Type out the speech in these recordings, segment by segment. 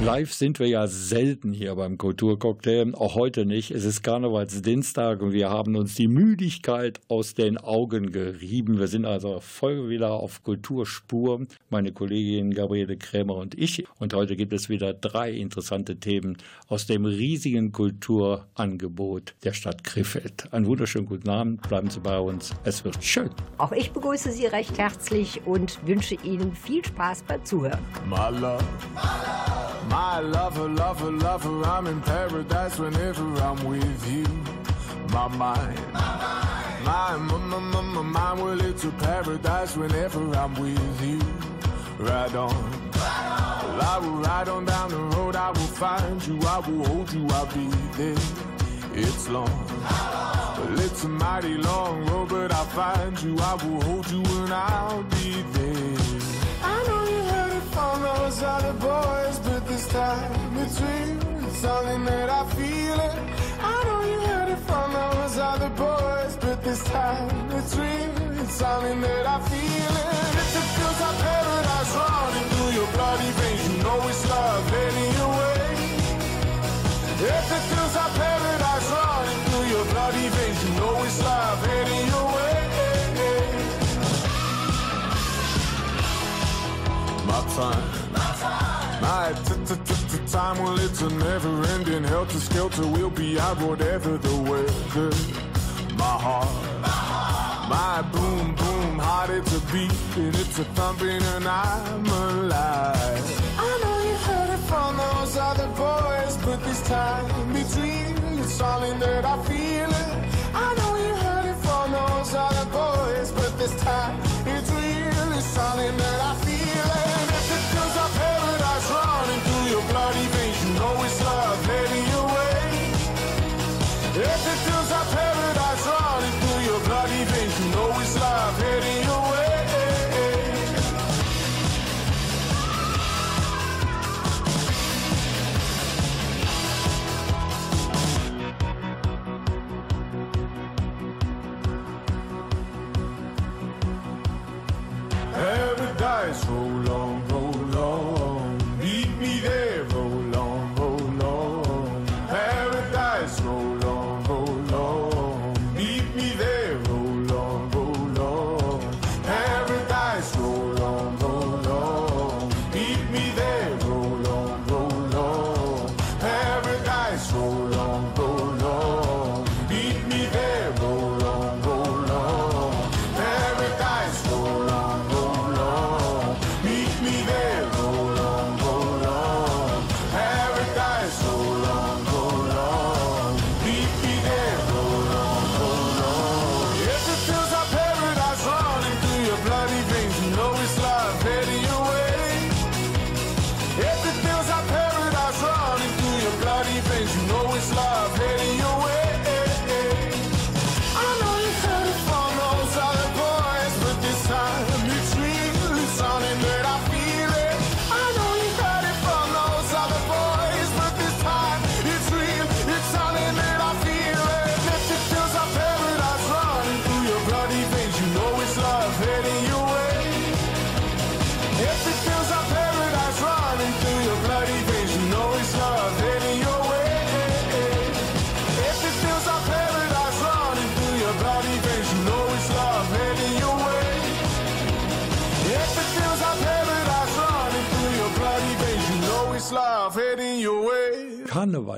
Live sind wir ja selten hier beim Kulturcocktail, auch heute nicht. Es ist Karnevalsdienstag und wir haben uns die Müdigkeit aus den Augen gerieben. Wir sind also voll wieder auf Kulturspur, meine Kollegin Gabriele Krämer und ich. Und heute gibt es wieder drei interessante Themen aus dem riesigen Kulturangebot der Stadt Krefeld. Einen wunderschönen guten Abend, bleiben Sie bei uns, es wird schön. Auch ich begrüße Sie recht herzlich und wünsche Ihnen viel Spaß beim Zuhören. Mala. My lover, lover, lover, I'm in paradise whenever I'm with you. My mind, my, my, my, my, my mind, well, it's a paradise whenever I'm with you. Ride on. Well, I will ride on down the road, I will find you, I will hold you, I'll be there. It's long, well, it's a mighty long road, but I'll find you, I will hold you, and I'll be there. I know you heard it from those other boys, but this time real. It's something that I feel it. I know you heard it from those other boys, but this time it's real. It's something that I feel it. If it feels like paradise running through your bloody veins, you know it's love your way. If it feels like paradise running through your bloody veins, you know it's love your way. My time. My time, well, it's a never ending helter skelter. We'll be out whatever the weather. My heart, my boom, boom, heart, it's a beat and it's a thumping, and I'm alive. I know you heard it from those other boys, but this time between it's something that I feel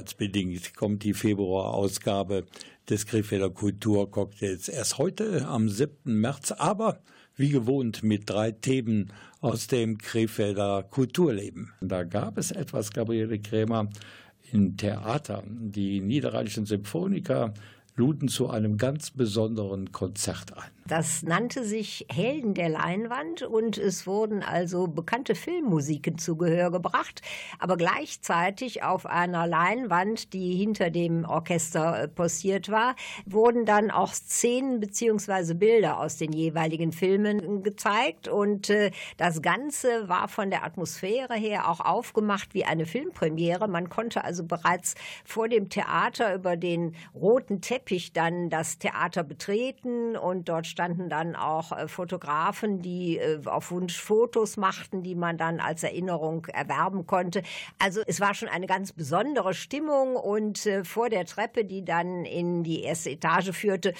Karnevalsbedingt kommt die Februarausgabe des Krefelder Kulturcocktails erst heute am 7. März, aber wie gewohnt mit drei Themen aus dem Krefelder Kulturleben. Da gab es etwas, Gabriele Krämer, im Theater. Die niederrheinischen Symphoniker luden zu einem ganz besonderen Konzert ein. Das nannte sich Helden der Leinwand und es wurden also bekannte Filmmusiken zu Gehör gebracht, aber gleichzeitig auf einer Leinwand, die hinter dem Orchester äh, postiert war, wurden dann auch Szenen bzw. Bilder aus den jeweiligen Filmen gezeigt und äh, das Ganze war von der Atmosphäre her auch aufgemacht wie eine Filmpremiere. Man konnte also bereits vor dem Theater über den roten Teppich dann das Theater betreten und dort standen dann auch äh, Fotografen, die äh, auf Wunsch Fotos machten, die man dann als Erinnerung erwerben konnte. Also es war schon eine ganz besondere Stimmung und äh, vor der Treppe, die dann in die erste Etage führte,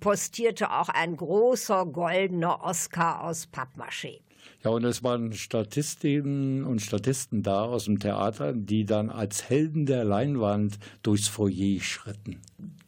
postierte auch ein großer goldener Oscar aus Pappmaché. Ja, und es waren Statistinnen und Statisten da aus dem Theater, die dann als Helden der Leinwand durchs Foyer schritten.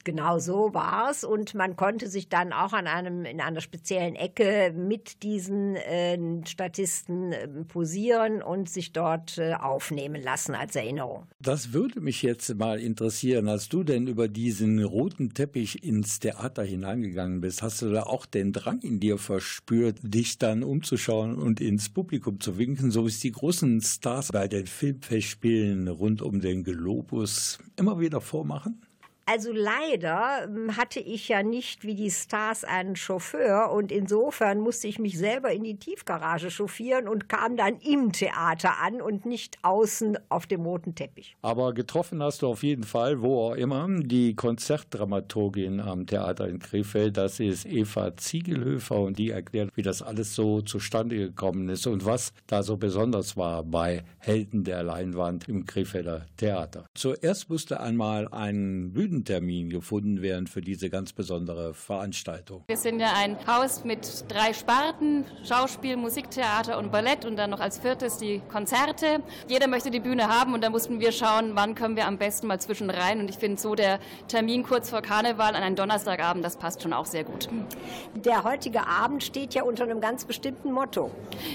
Genau so war es und man konnte sich dann auch an einem in einer speziellen Ecke mit diesen äh, Statisten äh, posieren und sich dort äh, aufnehmen lassen als Erinnerung. Das würde mich jetzt mal interessieren, als du denn über diesen roten Teppich ins Theater hineingegangen bist, hast du da auch den Drang in dir verspürt, dich dann umzuschauen und ins Publikum zu winken, so wie es die großen Stars bei den Filmfestspielen rund um den Globus immer wieder vormachen? Also leider hm, hatte ich ja nicht wie die Stars einen Chauffeur und insofern musste ich mich selber in die Tiefgarage chauffieren und kam dann im Theater an und nicht außen auf dem roten Teppich. Aber getroffen hast du auf jeden Fall, wo auch immer, die Konzertdramaturgin am Theater in Krefeld, das ist Eva Ziegelhöfer und die erklärt, wie das alles so zustande gekommen ist und was da so besonders war bei Helden der Leinwand im Krefelder Theater. Zuerst musste einmal ein Bühnen Termin gefunden werden für diese ganz besondere Veranstaltung. Wir sind ja ein Haus mit drei Sparten, Schauspiel, Musiktheater und Ballett und dann noch als viertes die Konzerte. Jeder möchte die Bühne haben und da mussten wir schauen, wann können wir am besten mal zwischen rein. Und ich finde so der Termin kurz vor Karneval an einem Donnerstagabend, das passt schon auch sehr gut. Der heutige Abend steht ja unter einem ganz bestimmten Motto.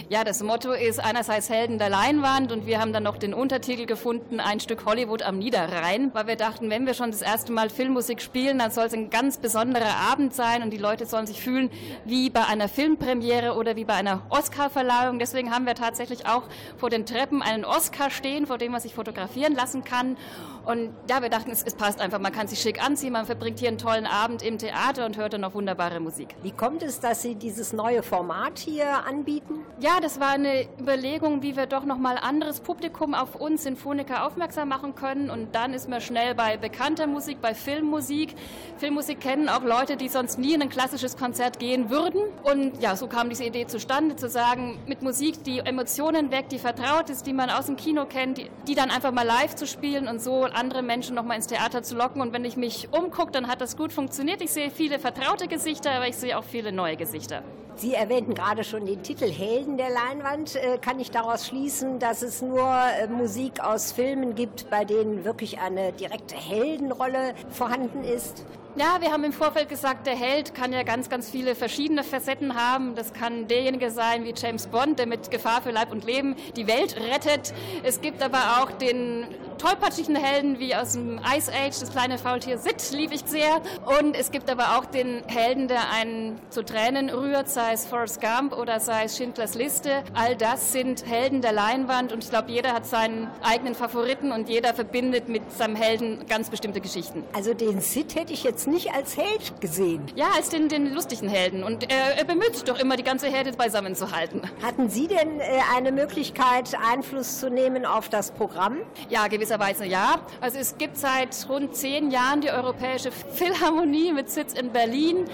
Ja, das Motto ist einerseits Helden der Leinwand und wir haben dann noch den Untertitel gefunden, ein Stück Hollywood am Niederrhein, weil wir dachten, wenn wir schon das erste Mal Filmmusik spielen, dann soll es ein ganz besonderer Abend sein und die Leute sollen sich fühlen wie bei einer Filmpremiere oder wie bei einer Oscarverleihung. Deswegen haben wir tatsächlich auch vor den Treppen einen Oscar stehen, vor dem man sich fotografieren lassen kann. Und ja, wir dachten, es, es, passt einfach. Man kann sich schick anziehen, man verbringt hier einen tollen Abend im Theater und hört dann noch wunderbare Musik. Wie kommt es, dass Sie dieses neue Format hier anbieten? Ja, das war eine Überlegung, wie wir doch nochmal anderes Publikum auf uns Sinfoniker aufmerksam machen können. Und dann ist man schnell bei bekannter Musik, bei Filmmusik. Filmmusik kennen auch Leute, die sonst nie in ein klassisches Konzert gehen würden. Und ja, so kam diese Idee zustande, zu sagen, mit Musik, die Emotionen weckt, die vertraut ist, die man aus dem Kino kennt, die, die dann einfach mal live zu spielen und so andere Menschen noch mal ins Theater zu locken. Und wenn ich mich umgucke, dann hat das gut funktioniert. Ich sehe viele vertraute Gesichter, aber ich sehe auch viele neue Gesichter. Sie erwähnten gerade schon den Titel Helden der Leinwand. Äh, kann ich daraus schließen, dass es nur äh, Musik aus Filmen gibt, bei denen wirklich eine direkte Heldenrolle vorhanden ist? Ja, wir haben im Vorfeld gesagt, der Held kann ja ganz, ganz viele verschiedene Facetten haben. Das kann derjenige sein wie James Bond, der mit Gefahr für Leib und Leben die Welt rettet. Es gibt aber auch den tollpatschigen Helden wie aus dem Ice Age, das kleine Faultier Sid, lieb ich sehr. Und es gibt aber auch den Helden, der einen zu Tränen rührt, sei es Forrest Gump oder sei es Schindlers Liste. All das sind Helden der Leinwand und ich glaube, jeder hat seinen eigenen Favoriten und jeder verbindet mit seinem Helden ganz bestimmte Geschichten. Also den Sid hätte ich jetzt nicht als Held gesehen. Ja, als den, den lustigen Helden. Und er, er bemüht sich doch immer, die ganze Herde beisammen zu halten. Hatten Sie denn äh, eine Möglichkeit, Einfluss zu nehmen auf das Programm? Ja, gewisserweise ja. Also es gibt seit rund zehn Jahren die Europäische Philharmonie mit Sitz in Berlin,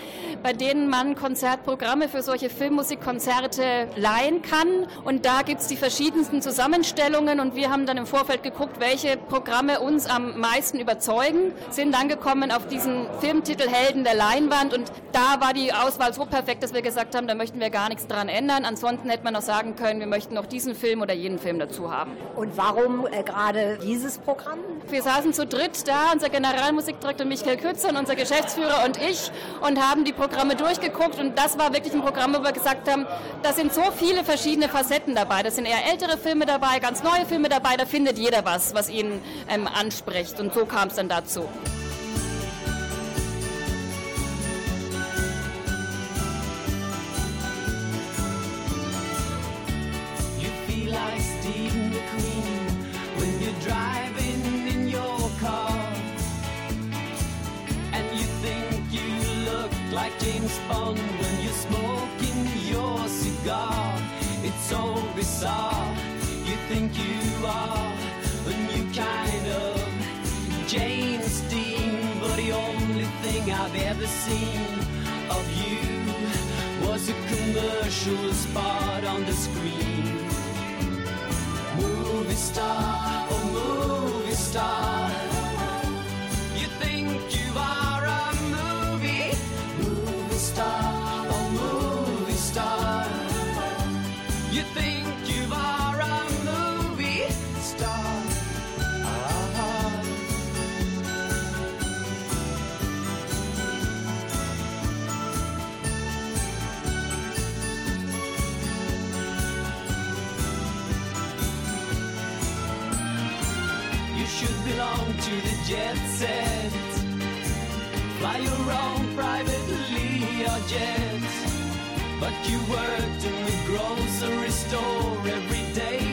bei denen man Konzertprogramme für solche Filmmusikkonzerte leihen kann. Und da gibt es die verschiedensten Zusammenstellungen und wir haben dann im Vorfeld geguckt, welche Programme uns am meisten überzeugen, sind dann gekommen auf diesen Filmtitel Helden der Leinwand und da war die Auswahl so perfekt, dass wir gesagt haben, da möchten wir gar nichts dran ändern. Ansonsten hätte man noch sagen können, wir möchten noch diesen Film oder jeden Film dazu haben. Und warum äh, gerade dieses Programm? Wir saßen zu dritt da, unser Generalmusikdirektor Michael Kützer und unser Geschäftsführer und ich und haben die Programme durchgeguckt und das war wirklich ein Programm, wo wir gesagt haben, da sind so viele verschiedene Facetten dabei. Da sind eher ältere Filme dabei, ganz neue Filme dabei, da findet jeder was, was ihn ähm, anspricht und so kam es dann dazu. James Bond when you're smoking your cigar. It's so bizarre. You think you are a new kind of James Dean, but the only thing I've ever seen of you was a commercial spot on the screen. Movie star, oh movie star. Jet set. Fly your own private Learjet. But you worked in the grocery store every day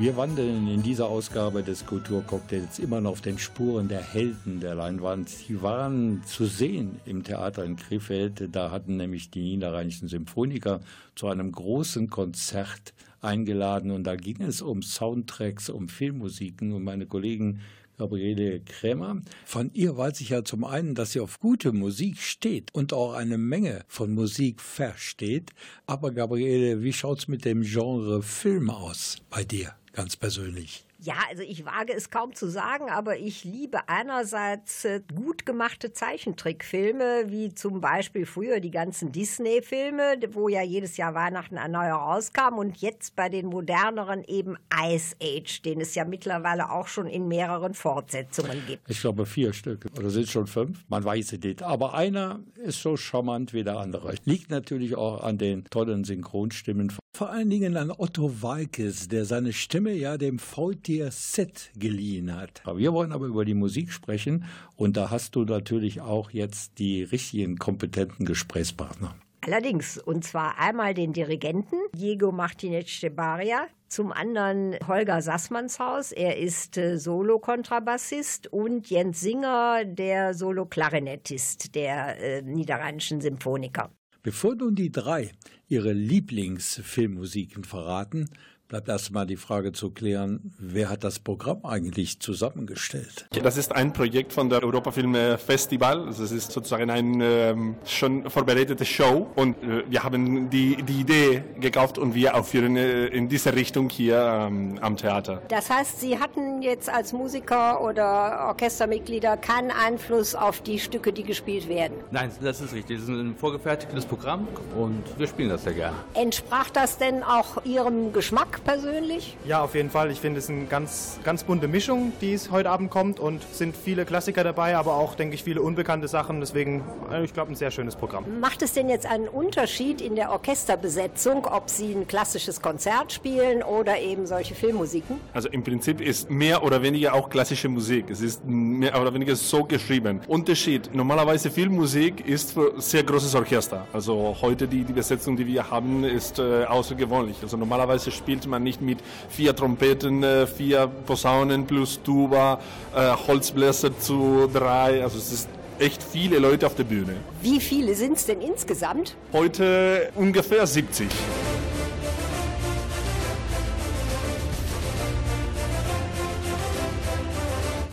Wir wandeln in dieser Ausgabe des Kulturcocktails immer noch auf den Spuren der Helden der Leinwand. Sie waren zu sehen im Theater in Krefeld. Da hatten nämlich die niederrheinischen Symphoniker zu einem großen Konzert eingeladen und da ging es um Soundtracks, um Filmmusiken und meine Kollegen Gabriele Krämer. Von ihr weiß ich ja zum einen, dass sie auf gute Musik steht und auch eine Menge von Musik versteht. Aber Gabriele, wie schaut's mit dem Genre Film aus bei dir ganz persönlich? Ja, also ich wage es kaum zu sagen, aber ich liebe einerseits äh, gut gemachte Zeichentrickfilme, wie zum Beispiel früher die ganzen Disney-Filme, wo ja jedes Jahr Weihnachten ein neuer rauskam und jetzt bei den moderneren eben Ice Age, den es ja mittlerweile auch schon in mehreren Fortsetzungen gibt. Ich glaube vier Stück oder sind schon fünf, man weiß es nicht. Aber einer ist so charmant wie der andere. Liegt natürlich auch an den tollen Synchronstimmen. Vor allen Dingen an Otto Walkes, der seine Stimme ja dem Faultier Set geliehen hat. Wir wollen aber über die Musik sprechen und da hast du natürlich auch jetzt die richtigen kompetenten Gesprächspartner. Allerdings, und zwar einmal den Dirigenten Diego Martinez de Baria, zum anderen Holger Sassmannshaus, er ist äh, Solo-Kontrabassist und Jens Singer, der Solo-Klarinettist der äh, Niederrheinischen Symphoniker. Bevor nun die drei ihre Lieblingsfilmmusiken verraten, bleibt erstmal die Frage zu klären, wer hat das Programm eigentlich zusammengestellt? Das ist ein Projekt von der Europafilm Festival. Also es ist sozusagen eine ähm, schon vorbereitete Show und äh, wir haben die, die Idee gekauft und wir aufführen äh, in dieser Richtung hier ähm, am Theater. Das heißt, Sie hatten jetzt als Musiker oder Orchestermitglieder keinen Einfluss auf die Stücke, die gespielt werden. Nein, das ist richtig. Das ist ein vorgefertigtes Programm und wir spielen das sehr gerne. Entsprach das denn auch Ihrem Geschmack? Geschmack persönlich? Ja, auf jeden Fall. Ich finde es eine ganz, ganz bunte Mischung, die es heute Abend kommt und sind viele Klassiker dabei, aber auch, denke ich, viele unbekannte Sachen. Deswegen, äh, ich glaube, ein sehr schönes Programm. Macht es denn jetzt einen Unterschied in der Orchesterbesetzung, ob Sie ein klassisches Konzert spielen oder eben solche Filmmusiken? Also im Prinzip ist mehr oder weniger auch klassische Musik. Es ist mehr oder weniger so geschrieben. Unterschied, normalerweise Filmmusik ist für sehr großes Orchester. Also heute die, die Besetzung, die wir haben, ist äh, außergewöhnlich. Also normalerweise spielt man nicht mit vier Trompeten, äh, vier Posaunen plus Tuba, äh, Holzbläser zu drei. Also es ist echt viele Leute auf der Bühne. Wie viele sind es denn insgesamt? Heute ungefähr 70.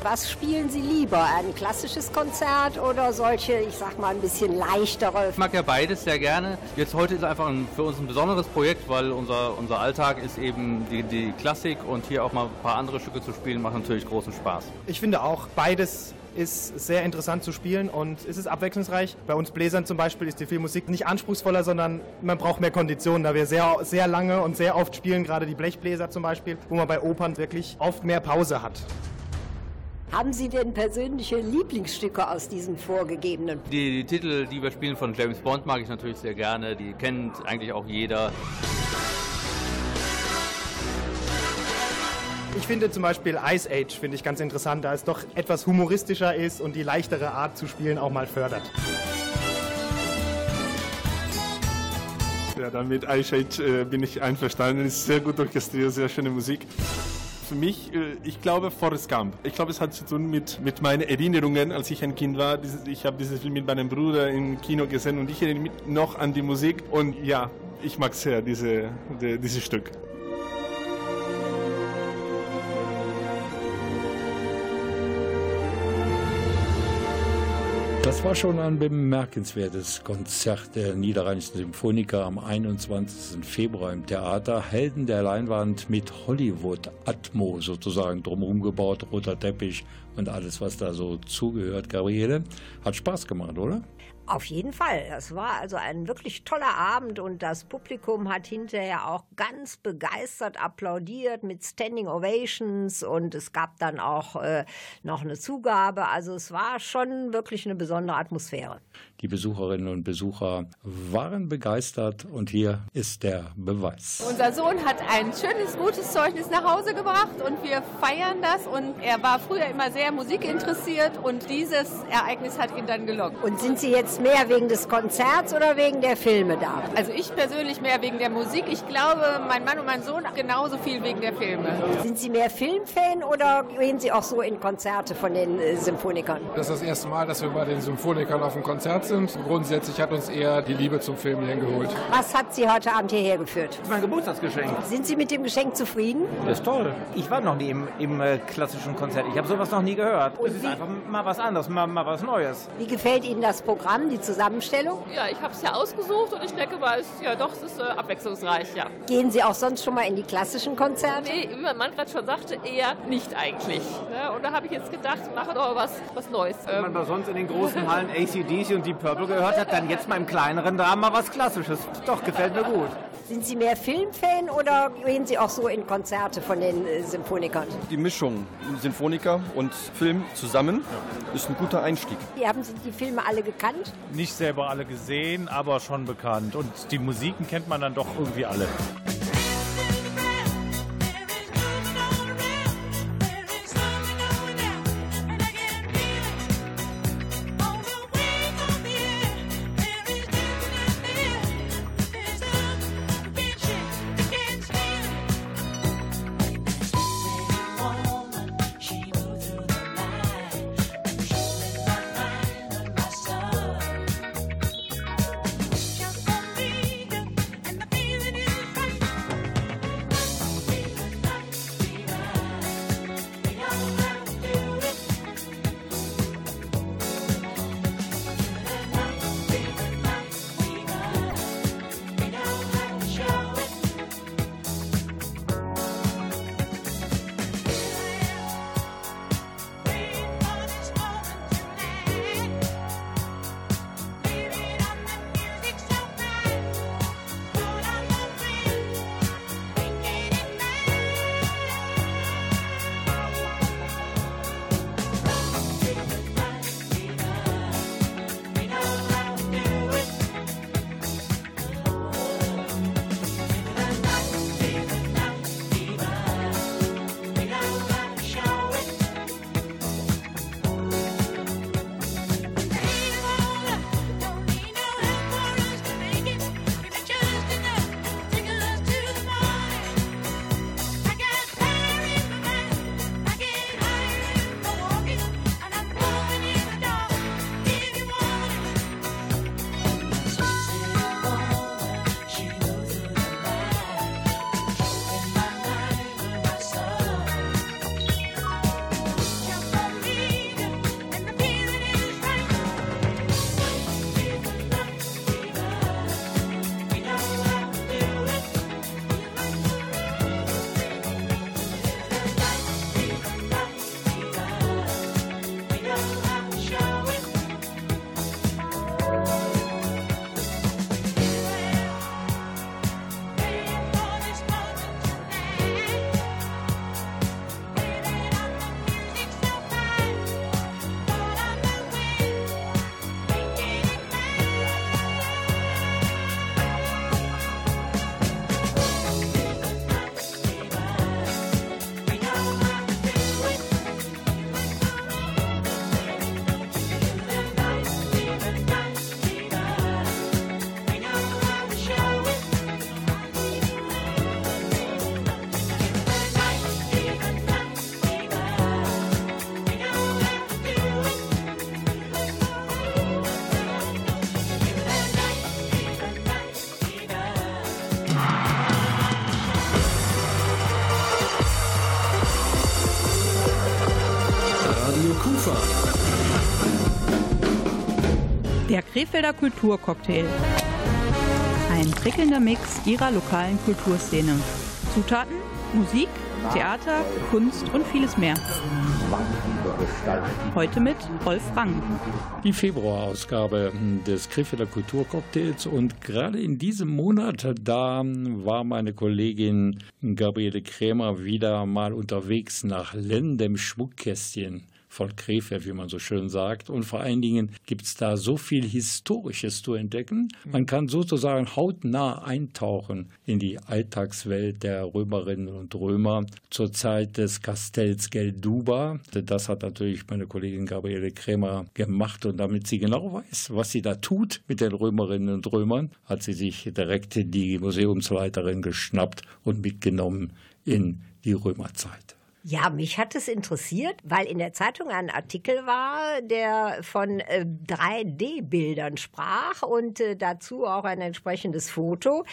Was spielen Sie lieber? Ein klassisches Konzert oder solche, ich sag mal, ein bisschen leichtere? Ich mag ja beides sehr gerne. Jetzt heute ist einfach ein, für uns ein besonderes Projekt, weil unser, unser Alltag ist eben die, die Klassik und hier auch mal ein paar andere Stücke zu spielen, macht natürlich großen Spaß. Ich finde auch, beides ist sehr interessant zu spielen und es ist abwechslungsreich. Bei uns Bläsern zum Beispiel ist die Filmmusik nicht anspruchsvoller, sondern man braucht mehr Konditionen, da wir sehr, sehr lange und sehr oft spielen, gerade die Blechbläser zum Beispiel, wo man bei Opern wirklich oft mehr Pause hat. Haben Sie denn persönliche Lieblingsstücke aus diesem vorgegebenen? Die, die Titel, die wir spielen von James Bond, mag ich natürlich sehr gerne. Die kennt eigentlich auch jeder. Ich finde zum Beispiel Ice Age finde ich ganz interessant, da es doch etwas humoristischer ist und die leichtere Art zu spielen auch mal fördert. Ja, dann mit Ice Age äh, bin ich einverstanden. Es ist sehr gut orchestriert, sehr schöne Musik. Für mich, äh, ich glaube, Forrest Gump. Ich glaube, es hat zu tun mit, mit meinen Erinnerungen, als ich ein Kind war. Ich habe dieses Film mit meinem Bruder im Kino gesehen und ich erinnere mich noch an die Musik. Und ja, ich mag sehr diese, die, dieses Stück. Das war schon ein bemerkenswertes Konzert der Niederrheinischen Symphoniker am 21. Februar im Theater. Helden der Leinwand mit Hollywood-Atmo sozusagen drumherum gebaut, roter Teppich und alles, was da so zugehört. Gabriele, hat Spaß gemacht, oder? Auf jeden Fall. Das war also ein wirklich toller Abend und das Publikum hat hinterher auch ganz begeistert applaudiert mit Standing Ovations und es gab dann auch äh, noch eine Zugabe. Also es war schon wirklich eine besondere Atmosphäre. Die Besucherinnen und Besucher waren begeistert und hier ist der Beweis. Unser Sohn hat ein schönes, gutes Zeugnis nach Hause gebracht und wir feiern das und er war früher immer sehr musikinteressiert und dieses Ereignis hat ihn dann gelockt. Und sind Sie jetzt mehr wegen des Konzerts oder wegen der Filme da? Also ich persönlich mehr wegen der Musik. Ich glaube, mein Mann und mein Sohn genauso viel wegen der Filme. Sind Sie mehr Filmfan oder gehen Sie auch so in Konzerte von den äh, Symphonikern? Das ist das erste Mal, dass wir bei den Symphonikern auf dem Konzert sind. Grundsätzlich hat uns eher die Liebe zum Film hierhin geholt. Was hat Sie heute Abend hierher geführt? Das ist mein Geburtstagsgeschenk. Sind Sie mit dem Geschenk zufrieden? Das ist toll. Ich war noch nie im, im äh, klassischen Konzert. Ich habe sowas noch nie gehört. Und es ist einfach mal was anderes, mal, mal was Neues. Wie gefällt Ihnen das Programm, die Zusammenstellung? Ja, ich habe es ja ausgesucht und ich denke mal, es, ja doch, es ist äh, abwechslungsreich, ja. Gehen Sie auch sonst schon mal in die klassischen Konzerte? Nee, wie mein Mann gerade schon sagte, eher nicht eigentlich. Ne? Und da habe ich jetzt gedacht, mache doch was, was Neues. Wenn man Ähm, da sonst in den großen Hallen ACDC und Deep Purple gehört hat, dann jetzt mal im kleineren da mal was Klassisches. Doch, gefällt mir gut. Sind Sie mehr Filmfan oder gehen Sie auch so in Konzerte von den äh, Symphonikern? Die Mischung Sinfoniker und Film zusammen ist ein guter Einstieg. Die haben Sie die Filme alle gekannt? Nicht selber alle gesehen, aber schon bekannt. Und die Musiken kennt man dann doch irgendwie alle. Krefelder Kulturcocktail. Ein prickelnder Mix ihrer lokalen Kulturszene. Zutaten, Musik, Theater, Kunst und vieles mehr. Heute mit Rolf Rang. Die Februarausgabe des Krefelder Kulturcocktails und gerade in diesem Monat, da war meine Kollegin Gabriele Krämer wieder mal unterwegs nach Lendem Schmuckkästchen von Krefeld, wie man so schön sagt. Und vor allen Dingen gibt es da so viel Historisches zu entdecken. Man kann sozusagen hautnah eintauchen in die Alltagswelt der Römerinnen und Römer zur Zeit des Kastells Gelduba. Das hat natürlich meine Kollegin Gabriele Krämer gemacht. Und damit sie genau weiß, was sie da tut mit den Römerinnen und Römern, hat sie sich direkt die Museumsleiterin geschnappt und mitgenommen in die Römerzeit. Ja, mich hat es interessiert, weil in der Zeitung ein Artikel war, der von äh, 3D-Bildern sprach und äh, dazu auch ein entsprechendes Foto.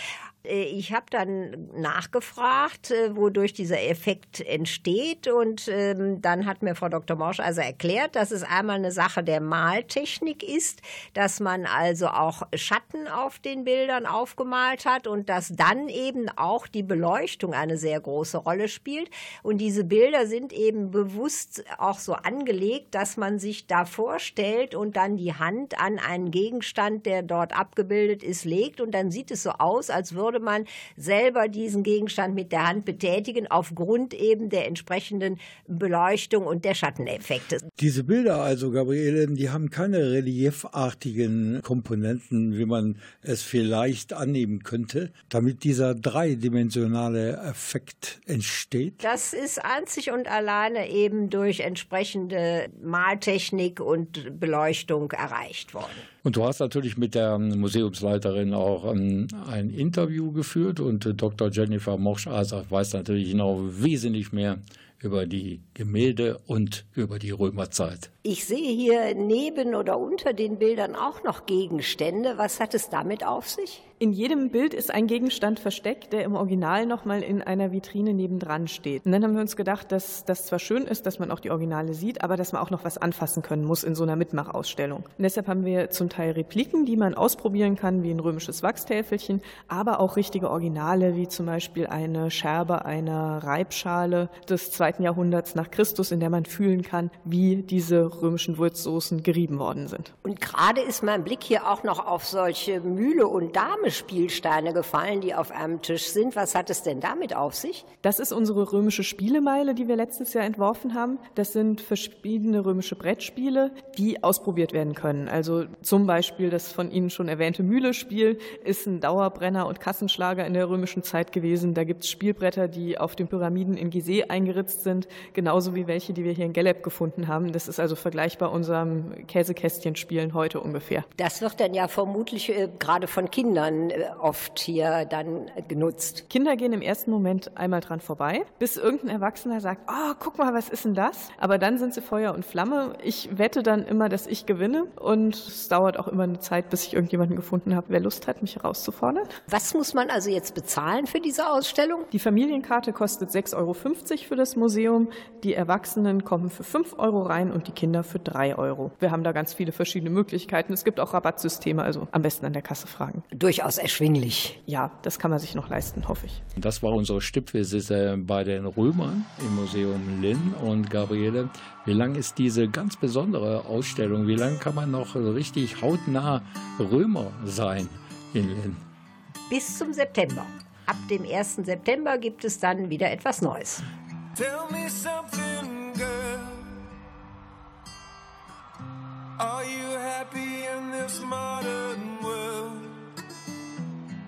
Äh, ich habe dann nachgefragt, äh, wodurch dieser Effekt entsteht. Und ähm, dann hat mir Frau Dr. Morsch also erklärt, dass es einmal eine Sache der Maltechnik ist, dass man also auch Schatten auf den Bildern aufgemalt hat und dass dann eben auch die Beleuchtung eine sehr große Rolle spielt. Und diese Bilder sind eben bewusst auch so angelegt, dass man sich da vorstellt und dann die Hand an einen Gegenstand, der dort abgebildet ist, legt. Und dann sieht es so aus, als würde würde man selber diesen Gegenstand mit der Hand betätigen, aufgrund eben der entsprechenden Beleuchtung und der Schatteneffekte. Diese Bilder also, Gabriele, die haben keine reliefartigen Komponenten, wie man es vielleicht annehmen könnte, damit dieser dreidimensionale Effekt entsteht. Das ist einzig und alleine eben durch entsprechende Maltechnik und Beleuchtung erreicht worden. Und du hast natürlich mit der Museumsleiterin auch ähm, ein Interview geführt und äh, Dr. Jennifer Mosch-Asach weiß natürlich noch wesentlich mehr über die Gemälde und über die Römerzeit. Ich sehe hier neben oder unter den Bildern auch noch Gegenstände. Was hat es damit auf sich? In jedem Bild ist ein Gegenstand versteckt, der im Original nochmal in einer Vitrine nebendran steht. Und dann haben wir uns gedacht, dass das zwar schön ist, dass man auch die Originale sieht, aber dass man auch noch was anfassen können muss in so einer Mitmachausstellung. Und deshalb haben wir zum Teil Repliken, die man ausprobieren kann, wie ein römisches Wachstäfelchen, aber auch richtige Originale, wie zum Beispiel eine Scherbe einer Reibschale des zweiten Jahrhunderts nach Christus, in der man fühlen kann, wie diese römischen Wurzsoßen gerieben worden sind. Und gerade ist mein Blick hier auch noch auf solche Mühle und Dame Spielsteine gefallen, die auf einem Tisch sind. Was hat es denn damit auf sich? Das ist unsere römische Spielemeile, die wir letztes Jahr entworfen haben. Das sind verschiedene römische Brettspiele, die ausprobiert werden können. Also zum Beispiel das von Ihnen schon erwähnte Mühle-Spiel ist ein Dauerbrenner und Kassenschlager in der römischen Zeit gewesen. Da gibt es Spielbretter, die auf den Pyramiden in Gizeh eingeritzt sind, genauso wie welche, die wir hier in Geleb gefunden haben. Das ist also vergleichbar unserem Käsekästchen-Spielen heute ungefähr. Das wird dann ja vermutlich äh, gerade von Kindern äh, oft hier dann genutzt. Kinder gehen im ersten Moment einmal dran vorbei, bis irgendein Erwachsener sagt, oh, guck mal, was ist denn das? Aber dann sind sie Feuer und Flamme. Ich wette dann immer, dass ich gewinne und es dauert auch immer eine Zeit, bis ich irgendjemanden gefunden habe, wer Lust hat, mich herauszufordern. Was muss man also jetzt bezahlen für diese Ausstellung? Die Familienkarte kostet 6,50 Euro für das Museum. Die Erwachsenen kommen für 5 Euro rein und die Kinder für 3 Euro. Wir haben da ganz viele verschiedene Möglichkeiten. Es gibt auch Rabattsysteme, also am besten an der Kasse fragen. Durchaus erschwinglich. Ja, das kann man sich noch leisten, hoffe ich. Das war unsere Stippvisite bei den Römern im Museum Linn und Gabriele. Wie lang ist diese ganz besondere Ausstellung? Wie lange kann man noch richtig hautnah Römer sein in Linn? Bis zum September. Ab dem 1. September gibt es dann wieder etwas Neues. Tell me something, girl. Are you happy in this modern world?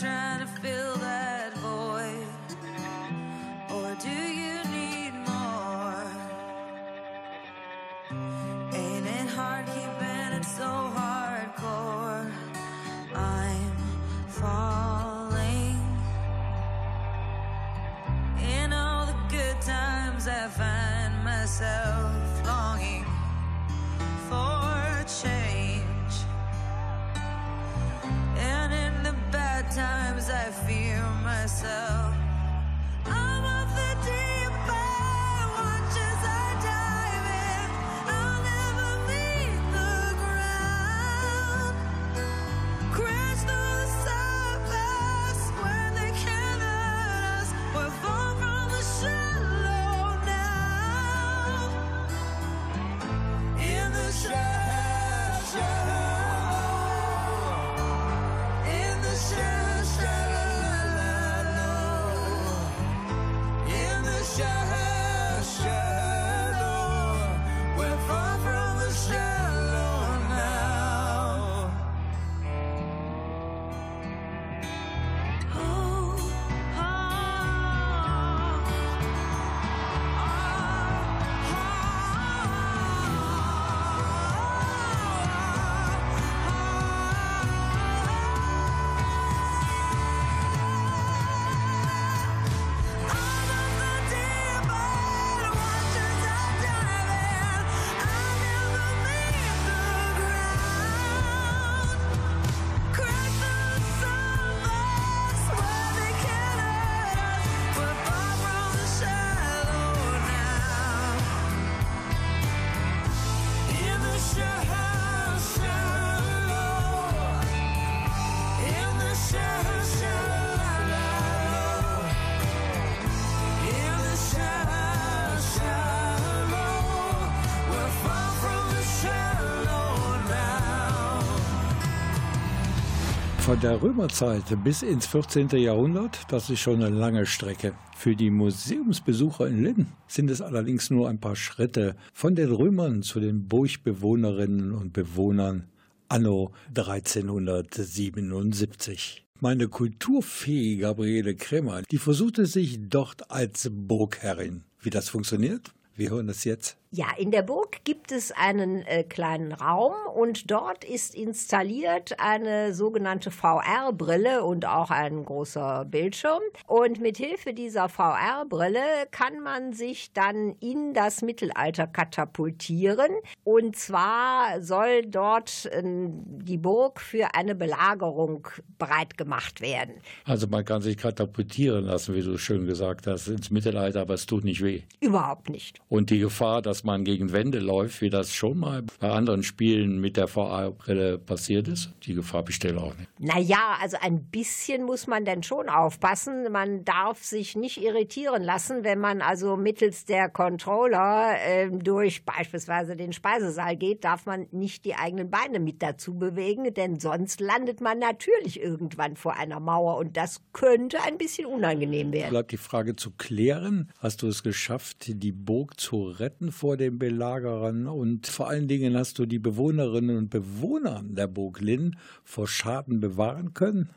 Trying to fill Von der Römerzeit bis ins 14. Jahrhundert, das ist schon eine lange Strecke. Für die Museumsbesucher in Linn sind es allerdings nur ein paar Schritte von den Römern zu den Burgbewohnerinnen und Bewohnern anno 1377. Meine Kulturfee Gabriele Kremer, die versuchte sich dort als Burgherrin. Wie das funktioniert? Wir hören es jetzt. Ja, in der Burg gibt es einen äh, kleinen Raum und dort ist installiert eine sogenannte VR-Brille und auch ein großer Bildschirm. Und mit Hilfe dieser VR-Brille kann man sich dann in das Mittelalter katapultieren. Und zwar soll dort äh, die Burg für eine Belagerung bereit gemacht werden. Also man kann sich katapultieren lassen, wie du schön gesagt hast, ins Mittelalter, aber es tut nicht weh. Überhaupt nicht. Und die Gefahr, dass man gegen Wände läuft, wie das schon mal bei anderen Spielen mit der VR-Brille passiert ist, die Gefahr besteht auch nicht. Naja, also ein bisschen muss man denn schon aufpassen. Man darf sich nicht irritieren lassen, wenn man also mittels der Controller äh, durch beispielsweise den Speisesaal geht, darf man nicht die eigenen Beine mit dazu bewegen, denn sonst landet man natürlich irgendwann vor einer Mauer und das könnte ein bisschen unangenehm werden. Bleibt die Frage zu klären. Hast du es geschafft, die Burg zu retten vor den Belagerern? Und vor allen Dingen hast du die Bewohnerinnen und Bewohner der Burg Linn vor Schaden bewahren können?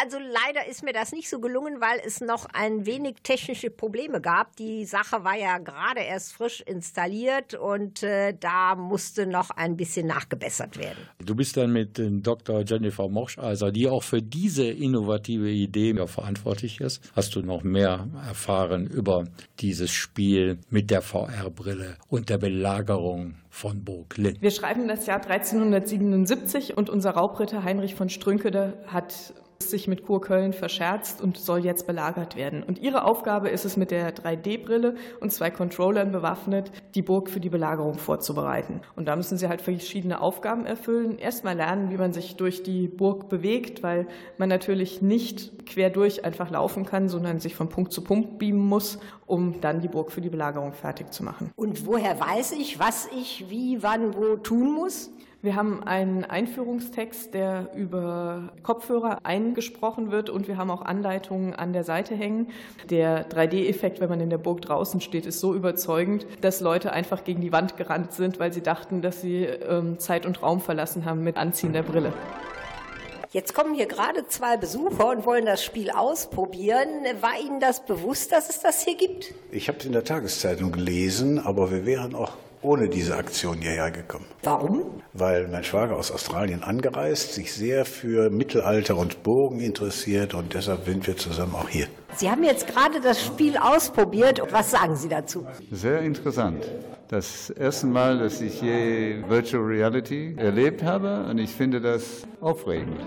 Also leider ist mir das nicht so gelungen, weil es noch ein wenig technische Probleme gab. Die Sache war ja gerade erst frisch installiert und äh, da musste noch ein bisschen nachgebessert werden. Du bist dann mit äh, Dr. Jennifer Moscheiser, die auch für diese innovative Idee verantwortlich ist. Hast du noch mehr erfahren über dieses Spiel mit der VR-Brille und der Belagerung von Burg Linn? Wir schreiben das Jahr 1377 und unser Raubritter Heinrich von Strünkede hat sich mit Kurköln verscherzt und soll jetzt belagert werden. Und ihre Aufgabe ist es, mit der 3D-Brille und zwei Controllern bewaffnet, die Burg für die Belagerung vorzubereiten. Und da müssen sie halt verschiedene Aufgaben erfüllen. Erstmal lernen, wie man sich durch die Burg bewegt, weil man natürlich nicht quer durch einfach laufen kann, sondern sich von Punkt zu Punkt beamen muss, um dann die Burg für die Belagerung fertig zu machen. Und woher weiß ich, was ich wie, wann, wo tun muss? Wir haben einen Einführungstext, der über Kopfhörer eingesprochen wird und wir haben auch Anleitungen an der Seite hängen. Der 3D-Effekt, wenn man in der Burg draußen steht, ist so überzeugend, dass Leute einfach gegen die Wand gerannt sind, weil sie dachten, dass sie ähm, Zeit und Raum verlassen haben mit Anziehen der Brille. Jetzt kommen hier gerade zwei Besucher und wollen das Spiel ausprobieren. War Ihnen das bewusst, dass es das hier gibt? Ich habe es in der Tageszeitung gelesen, aber wir wären auch ohne diese Aktion hierher gekommen. Warum? Weil mein Schwager aus Australien angereist, sich sehr für Mittelalter und Burgen interessiert und deshalb sind wir zusammen auch hier. Sie haben jetzt gerade das Spiel ausprobiert. Was sagen Sie dazu? Sehr interessant. Das erste Mal, dass ich je Virtual Reality erlebt habe und ich finde das aufregend.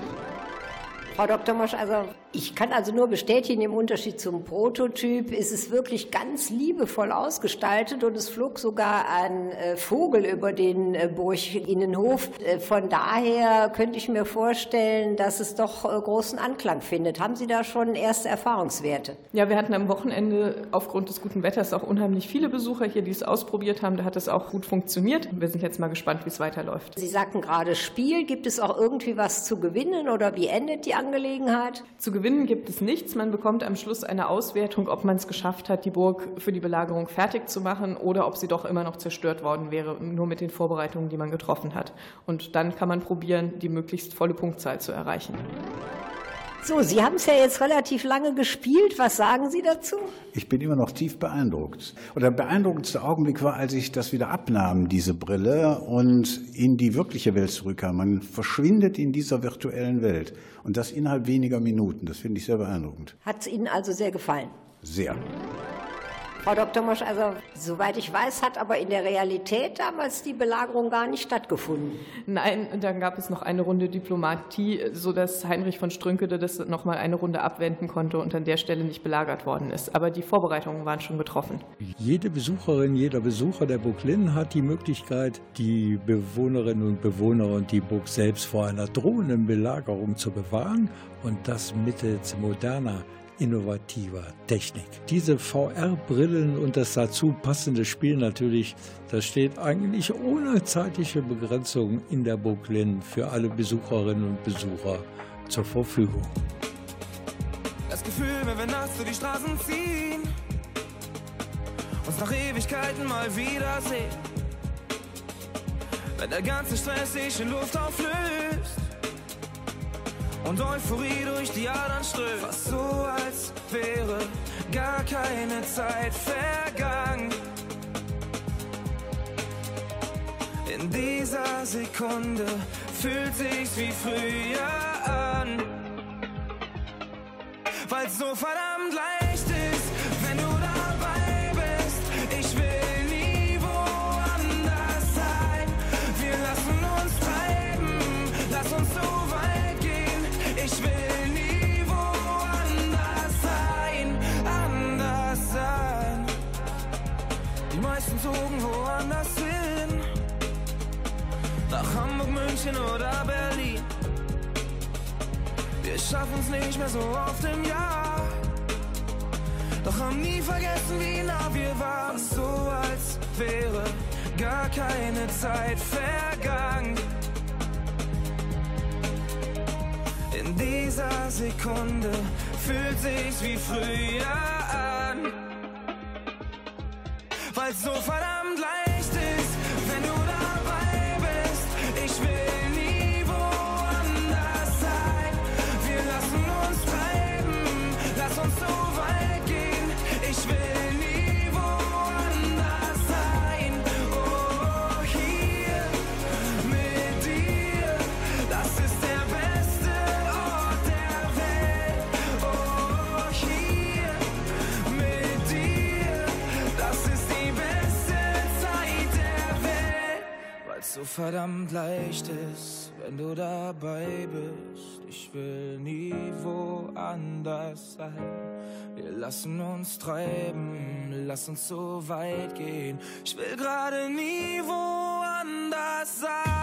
Frau Dr. Mosch, also ich kann also nur bestätigen, im Unterschied zum Prototyp ist es wirklich ganz liebevoll ausgestaltet und es flog sogar ein äh, Vogel über den äh, Burginnenhof. Äh, von daher könnte ich mir vorstellen, dass es doch großen Anklang findet. Haben Sie da schon erste Erfahrungswerte? Ja, wir hatten am Wochenende aufgrund des guten Wetters auch unheimlich viele Besucher hier, die es ausprobiert haben. Da hat es auch gut funktioniert. Wir sind jetzt mal gespannt, wie es weiterläuft. Sie sagten gerade Spiel. Gibt es auch irgendwie was zu gewinnen oder wie endet die Angelegenheit? Zu gewinnen gibt es nichts. Man bekommt am Schluss eine Auswertung, ob man es geschafft hat, die Burg für die Belagerung fertig zu machen oder ob sie doch immer noch zerstört worden wäre, nur mit den Vorbereitungen, die man getroffen hat. Und dann kann man probieren, die möglichst volle Punktzahl zu erreichen. So, Sie haben es ja jetzt relativ lange gespielt. Was sagen Sie dazu? Ich bin immer noch tief beeindruckt. Und der beeindruckendste Augenblick war, als ich das wieder abnahm, diese Brille, und in die wirkliche Welt zurückkam. Man verschwindet in dieser virtuellen Welt. Und das innerhalb weniger Minuten. Das finde ich sehr beeindruckend. Hat es Ihnen also sehr gefallen? Sehr. Frau Dr. Mosch, also soweit ich weiß, hat aber in der Realität damals die Belagerung gar nicht stattgefunden. Nein, dann gab es noch eine Runde Diplomatie, sodass Heinrich von Strünkede das noch mal eine Runde abwenden konnte und an der Stelle nicht belagert worden ist. Aber die Vorbereitungen waren schon getroffen. Jede Besucherin, jeder Besucher der Burg Linn hat die Möglichkeit, die Bewohnerinnen und Bewohner und die Burg selbst vor einer drohenden Belagerung zu bewahren und das mittels moderner innovativer Technik. Diese VR-Brillen und das dazu passende Spiel natürlich, das steht eigentlich ohne zeitliche Begrenzung in der Linn für alle Besucherinnen und Besucher zur Verfügung. Das Gefühl, wenn wir nachts durch die Straßen ziehen, uns nach Ewigkeiten mal wiedersehen. Wenn der ganze Stress sich in Luft auflöst und Euphorie durch die Adern strömt. Fast so, als wäre gar keine Zeit vergangen. In dieser Sekunde fühlt sich's wie früher an. Weil's so verdammt leicht zogen woanders hin. Nach Hamburg, München oder Berlin. Wir schaffen's nicht mehr so oft im Jahr. Doch haben nie vergessen, wie nah wir waren. So als wäre gar keine Zeit vergangen. In dieser Sekunde fühlt sich's wie früher an. Weil's so verdammt leicht leicht ist, wenn du dabei bist. Ich will nie woanders sein. Wir lassen uns treiben, lass uns so weit gehen. Ich will gerade nie woanders sein.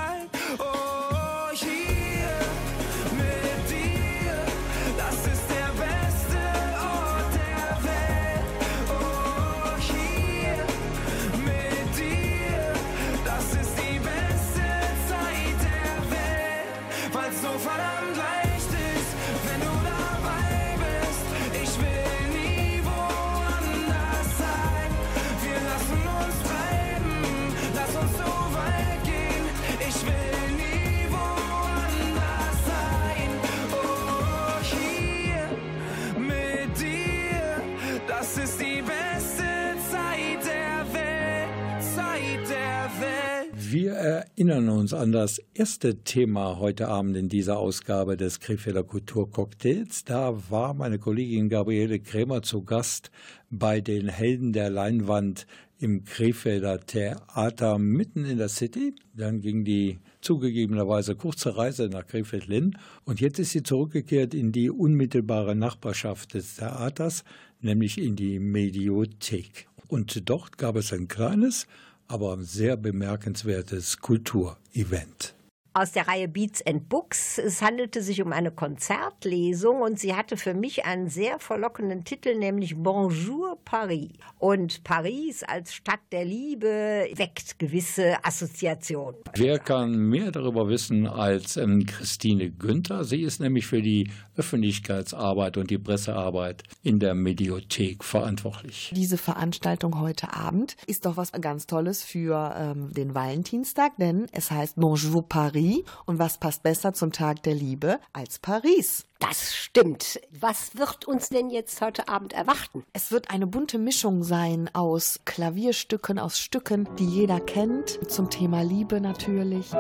Erinnern uns an das erste Thema heute Abend in dieser Ausgabe des Krefelder Kulturcocktails. Da war meine Kollegin Gabriele Krämer zu Gast bei den Helden der Leinwand im Krefelder Theater mitten in der City. Dann ging die zugegebenerweise kurze Reise nach Krefeld-Linn und jetzt ist sie zurückgekehrt in die unmittelbare Nachbarschaft des Theaters, nämlich in die Mediothek. Und dort gab es ein kleines, aber sehr bemerkenswertes Kulturevent. Aus der Reihe Beats and Books. Es handelte sich um eine Konzertlesung und sie hatte für mich einen sehr verlockenden Titel, nämlich Bonjour Paris. Und Paris als Stadt der Liebe weckt gewisse Assoziationen. Wer kann mehr darüber wissen als ähm, Christine Günther? Sie ist nämlich für die Öffentlichkeitsarbeit und die Pressearbeit in der Mediothek verantwortlich. Diese Veranstaltung heute Abend ist doch was ganz Tolles für ähm, den Valentinstag, denn es heißt Bonjour Paris. Und was passt besser zum Tag der Liebe als Paris? Das stimmt. Was wird uns denn jetzt heute Abend erwarten? Es wird eine bunte Mischung sein aus Klavierstücken, aus Stücken, die jeder kennt, zum Thema Liebe natürlich.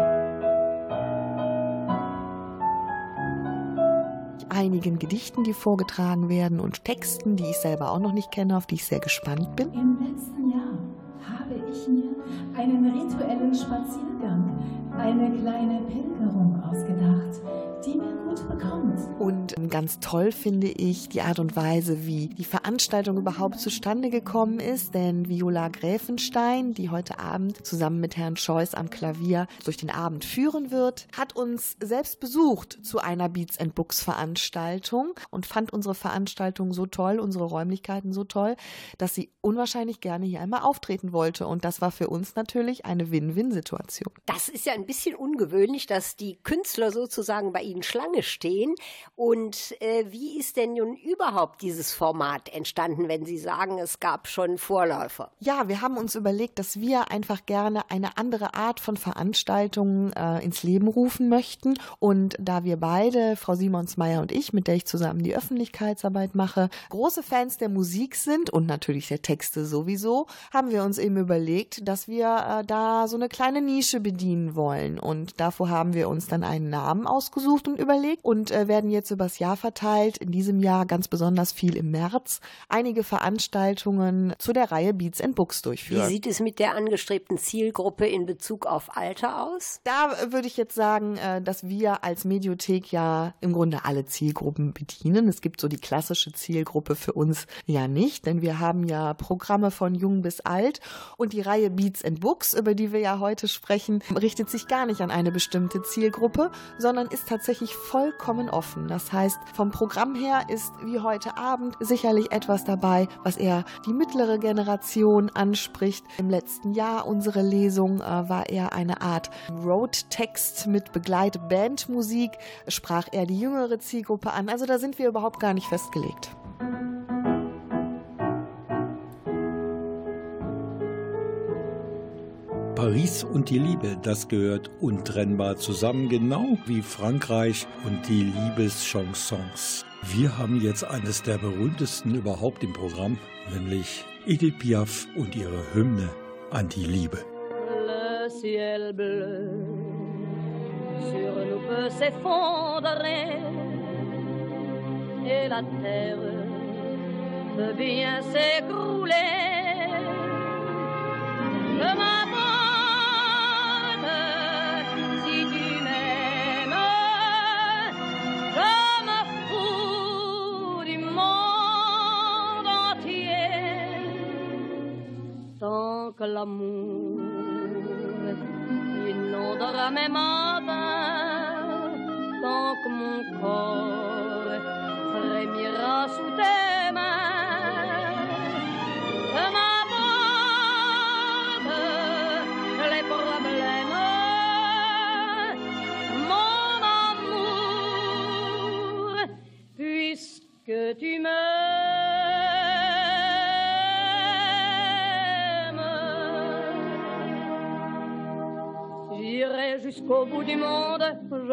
Einigen Gedichten, die vorgetragen werden und Texten, die ich selber auch noch nicht kenne, auf die ich sehr gespannt bin. Im letzten Jahr habe ich mir einen rituellen Spaziergang, eine kleine Pilgerung ausgedacht, die mir gut bekommt. Und ganz toll finde ich die Art und Weise, wie die Veranstaltung überhaupt zustande gekommen ist. Denn Viola Gräfenstein, die heute Abend zusammen mit Herrn Scheuß am Klavier durch den Abend führen wird, hat uns selbst besucht zu einer Beats and Books Veranstaltung und fand unsere Veranstaltung so toll, unsere Räumlichkeiten so toll, dass sie unwahrscheinlich gerne hier einmal auftreten wollte. Und das war für uns natürlich eine Win-Win-Situation. Das ist ja ein bisschen ungewöhnlich, dass die Künstler sozusagen bei Ihnen Schlange stehen. Und äh, wie ist denn nun überhaupt dieses Format entstanden, wenn Sie sagen, es gab schon Vorläufer? Ja, wir haben uns überlegt, dass wir einfach gerne eine andere Art von Veranstaltungen äh, ins Leben rufen möchten. Und da wir beide, Frau Simonsmeier und ich, mit der ich zusammen die Öffentlichkeitsarbeit mache, große Fans der Musik sind und natürlich der Texte sowieso, haben wir uns eben überlegt, dass wir äh, da so eine kleine Nische bedienen wollen. Und davor haben wir uns dann einen Namen ausgesucht und überlegt und äh, werden jetzt übers Jahr verteilt, in diesem Jahr ganz besonders viel im März, einige Veranstaltungen zu der Reihe Beats and Books Wie durchführen. sieht es mit der angestrebten Zielgruppe in Bezug auf Alter aus? Da würde ich jetzt sagen, äh, dass wir als Mediothek ja im Grunde alle Zielgruppen bedienen. Es gibt so die klassische Zielgruppe für uns ja nicht, denn wir haben ja Programme von jung bis alt und die Reihe Beats and Books, über die wir ja heute sprechen, richtet sich gar nicht an eine bestimmte Zielgruppe, sondern ist tatsächlich vollkommen offen. Das heißt, vom Programm her ist wie heute Abend sicherlich etwas dabei, was eher die mittlere Generation anspricht. Im letzten Jahr unsere Lesung äh, war eher eine Art Roadtext mit Begleitbandmusik, sprach eher die jüngere Zielgruppe an. Also da sind wir überhaupt gar nicht festgelegt. Paris und die Liebe, das gehört untrennbar zusammen, genau wie Frankreich und die Liebeschansons. Wir haben jetzt eines der berühmtesten überhaupt im Programm, nämlich Edith Piaf und ihre Hymne an die Liebe. Le ciel bleu sur nous peut s'effondrer et la terre peut bien s'écrouler. l'amour. Il n'audra même avant tant que mon corps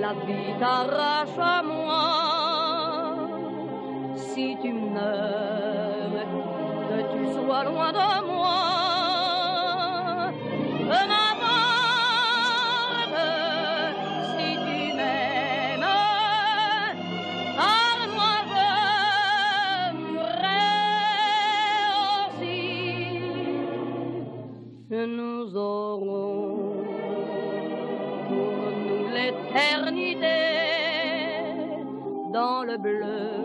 la vie t'arrache à moi, si tu meurs, que tu sois loin de moi. Peu m'importe si bleu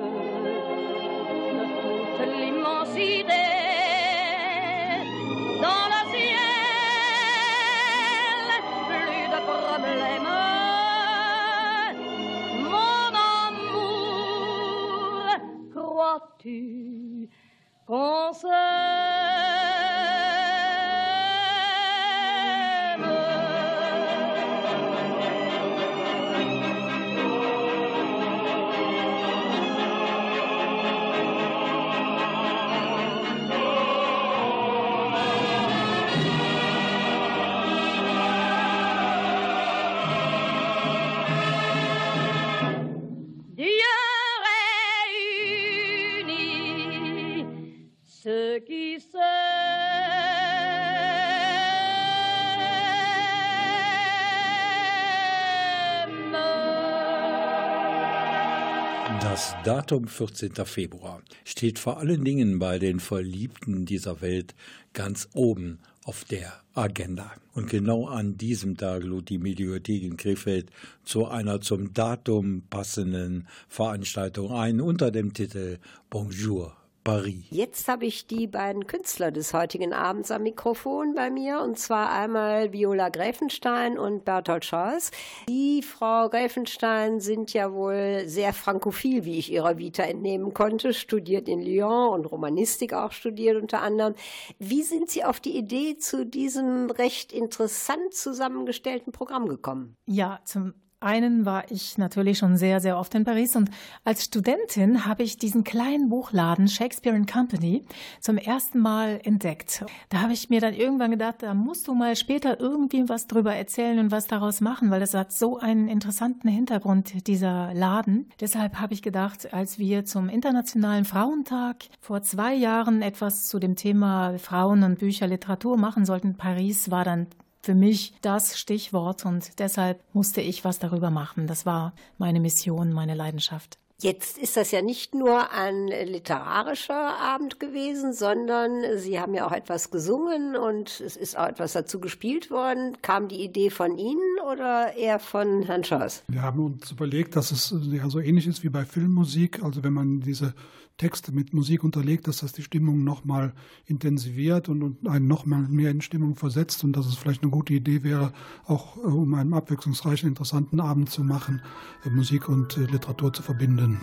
Datum 14. Februar steht vor allen Dingen bei den Verliebten dieser Welt ganz oben auf der Agenda. Und genau an diesem Tag lud die Mediothek in Krefeld zu einer zum Datum passenden Veranstaltung ein unter dem Titel Bonjour Paris. Jetzt habe ich die beiden Künstler des heutigen Abends am Mikrofon bei mir, und zwar einmal Viola Gräfenstein und Bertolt Scholz. Die Frau Gräfenstein sind ja wohl sehr frankophil, wie ich ihrer Vita entnehmen konnte, studiert in Lyon und Romanistik auch studiert unter anderem. Wie sind Sie auf die Idee zu diesem recht interessant zusammengestellten Programm gekommen? Ja, zum einen war ich natürlich schon sehr, sehr oft in Paris und als Studentin habe ich diesen kleinen Buchladen Shakespeare and Company zum ersten Mal entdeckt. Da habe ich mir dann irgendwann gedacht, da musst du mal später irgendwie was drüber erzählen und was daraus machen, weil das hat so einen interessanten Hintergrund, dieser Laden. Deshalb habe ich gedacht, als wir zum Internationalen Frauentag vor zwei Jahren etwas zu dem Thema Frauen und Bücher, Literatur machen sollten, Paris war dann für mich das Stichwort und deshalb musste ich was darüber machen. Das war meine Mission, meine Leidenschaft. Jetzt ist das ja nicht nur ein literarischer Abend gewesen, sondern Sie haben ja auch etwas gesungen und es ist auch etwas dazu gespielt worden. Kam die Idee von Ihnen oder eher von Herrn Schoss? Wir haben uns überlegt, dass es ja so ähnlich ist wie bei Filmmusik. Also wenn man diese Texte mit Musik unterlegt, dass das die Stimmung nochmal intensiviert und, einen nochmal mehr in Stimmung versetzt und dass es vielleicht eine gute Idee wäre, auch äh, um einen abwechslungsreichen, interessanten Abend zu machen, äh, Musik und äh, Literatur zu verbinden.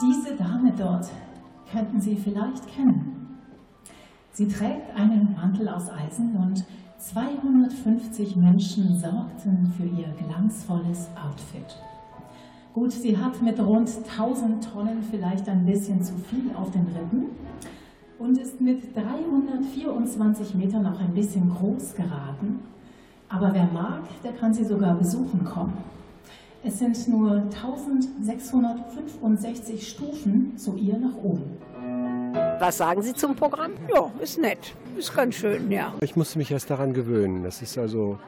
Diese Dame dort könnten Sie vielleicht kennen. Sie trägt einen Mantel aus Eisen und 250 Menschen sorgten für ihr glanzvolles Outfit. Gut, sie hat mit rund 1000 Tonnen vielleicht ein bisschen zu viel auf den Rippen und ist mit 324 Metern auch ein bisschen groß geraten. Aber wer mag, der kann sie sogar besuchen kommen. Es sind nur 1665 Stufen zu ihr nach oben. Was sagen Sie zum Programm? Ja, ist nett. Ist ganz schön, ja. Ich musste mich erst daran gewöhnen. Das ist also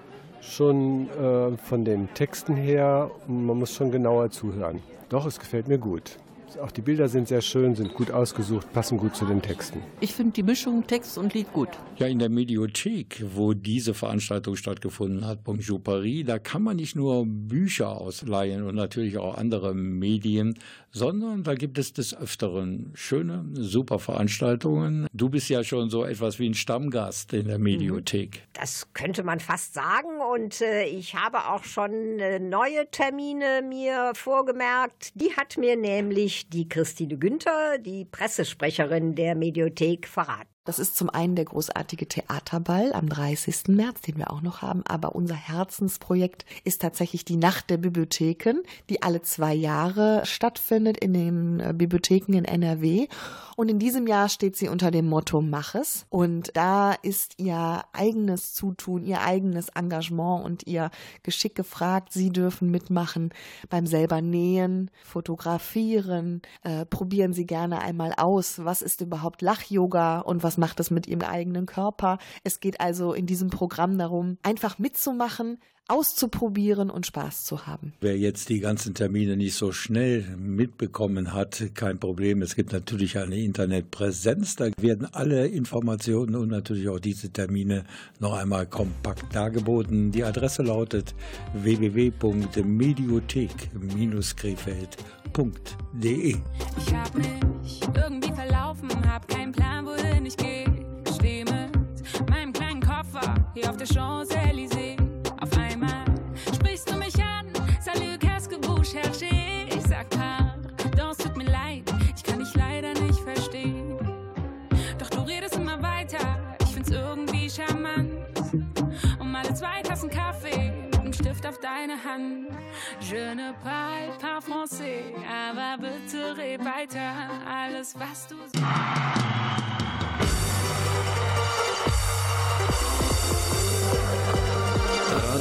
schon äh, von den Texten her, man muss schon genauer zuhören. Doch, es gefällt mir gut. Auch die Bilder sind sehr schön, sind gut ausgesucht, passen gut zu den Texten. Ich finde die Mischung Text und Lied gut. Ja, in der Mediothek, wo diese Veranstaltung stattgefunden hat, Bonjour Paris, da kann man nicht nur Bücher ausleihen und natürlich auch andere Medien, sondern da gibt es des Öfteren schöne, super Veranstaltungen. Du bist ja schon so etwas wie ein Stammgast in der Mediothek. Das könnte man fast sagen. Und äh, ich habe auch schon äh, neue Termine mir vorgemerkt. Die hat mir nämlich die Christine Günther, die Pressesprecherin der Mediothek, verraten. Das ist zum einen der großartige Theaterball am 30. März, den wir auch noch haben. Aber unser Herzensprojekt ist tatsächlich die Nacht der Bibliotheken, die alle zwei Jahre stattfindet in den äh, Bibliotheken in NRW. Und in diesem Jahr steht sie unter dem Motto Mach es. Und da ist ihr eigenes Zutun, ihr eigenes Engagement und ihr Geschick gefragt. Sie dürfen mitmachen beim selber nähen, fotografieren. Äh, probieren Sie gerne einmal aus, was ist überhaupt Lach-Yoga und was macht es mit Ihrem eigenen Körper. Es geht also in diesem Programm darum, einfach mitzumachen, auszuprobieren und Spaß zu haben. Wer jetzt die ganzen Termine nicht so schnell mitbekommen hat, kein Problem. Es gibt natürlich eine Internetpräsenz. Da werden alle Informationen und natürlich auch diese Termine noch einmal kompakt dargeboten. Die Adresse lautet www.mediothek-krefeld.de. Ich hab mich irgendwie verlaufen, hab keinen Plan, wohin hier auf der Champs-Élysées. Auf einmal sprichst du mich an, salut, qu'est-ce que vous cherchez? Ich sag pardon, es tut mir leid, ich kann dich leider nicht verstehen. Doch du redest immer weiter, ich find's irgendwie charmant. Um alle zwei Tassen Kaffee mit einem Stift auf deine Hand. Je ne parle pas français, aber bitte red weiter, alles was du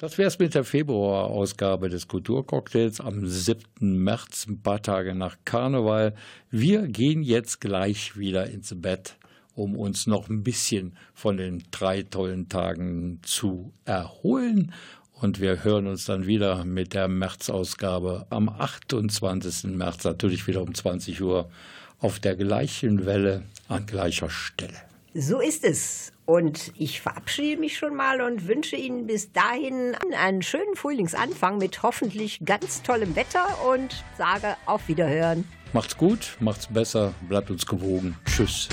Das wäre es mit der Februarausgabe des Kulturcocktails am 7. März, ein paar Tage nach Karneval. Wir gehen jetzt gleich wieder ins Bett, um uns noch ein bisschen von den drei tollen Tagen zu erholen. Und wir hören uns dann wieder mit der März-Ausgabe am 28. März, natürlich wieder um 20 Uhr, auf der gleichen Welle an gleicher Stelle. So ist es. Und ich verabschiede mich schon mal und wünsche Ihnen bis dahin einen schönen Frühlingsanfang mit hoffentlich ganz tollem Wetter und sage auf Wiederhören. Macht's gut, macht's besser, bleibt uns gewogen. Tschüss.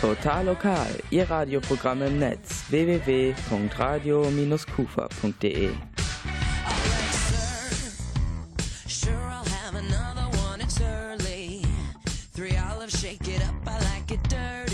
Total lokal, Ihr Radioprogramm im Netz www.radio-kufa.de. Shake it up. I like it dirty.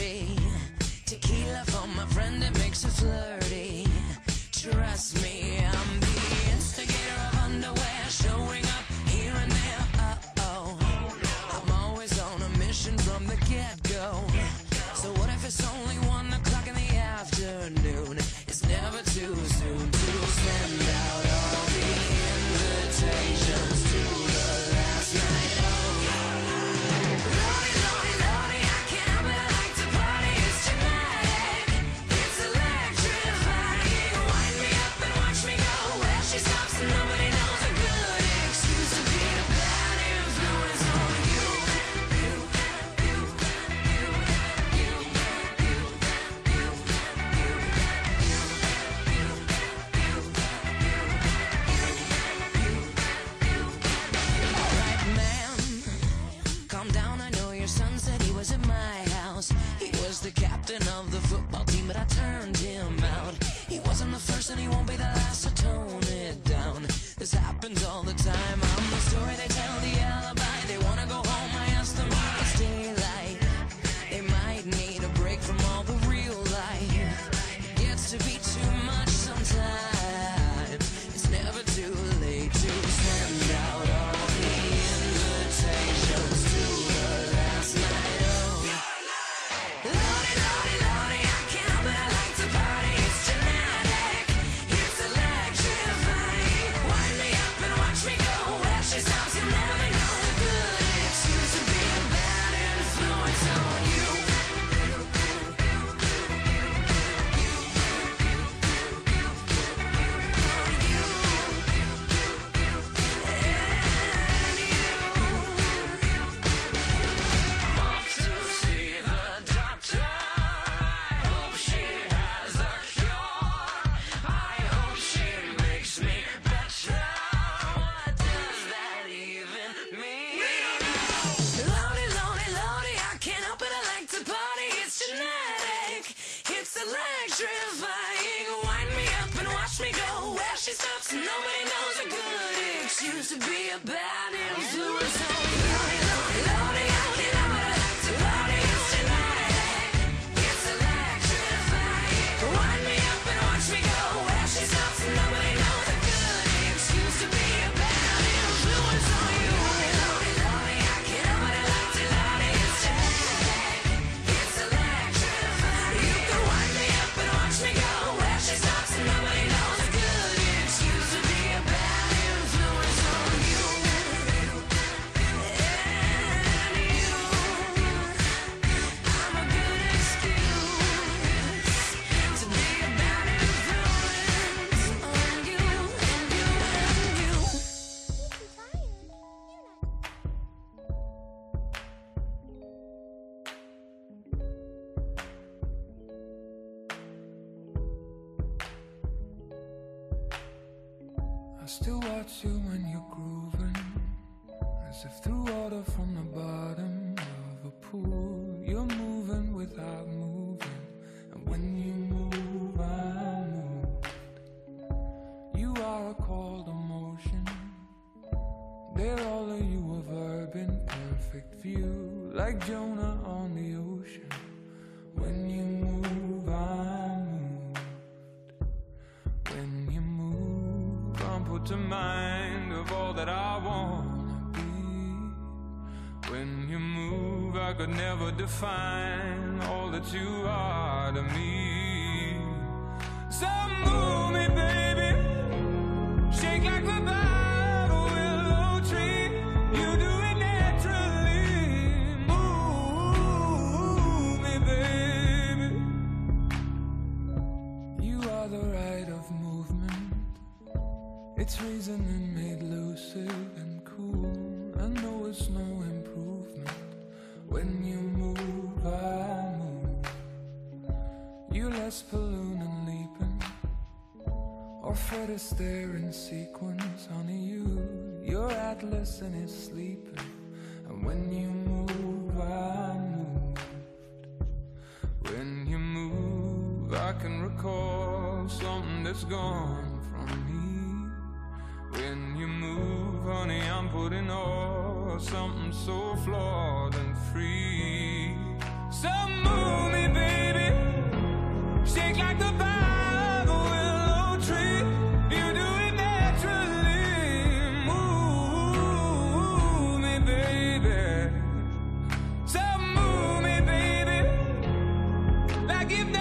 Could never define all that you are to me. from me. When you move, honey, I'm putting in something so flawed and free. So move me, baby. Shake like the bough a willow tree. You do it naturally. Move me, baby. So move me, baby. Like you've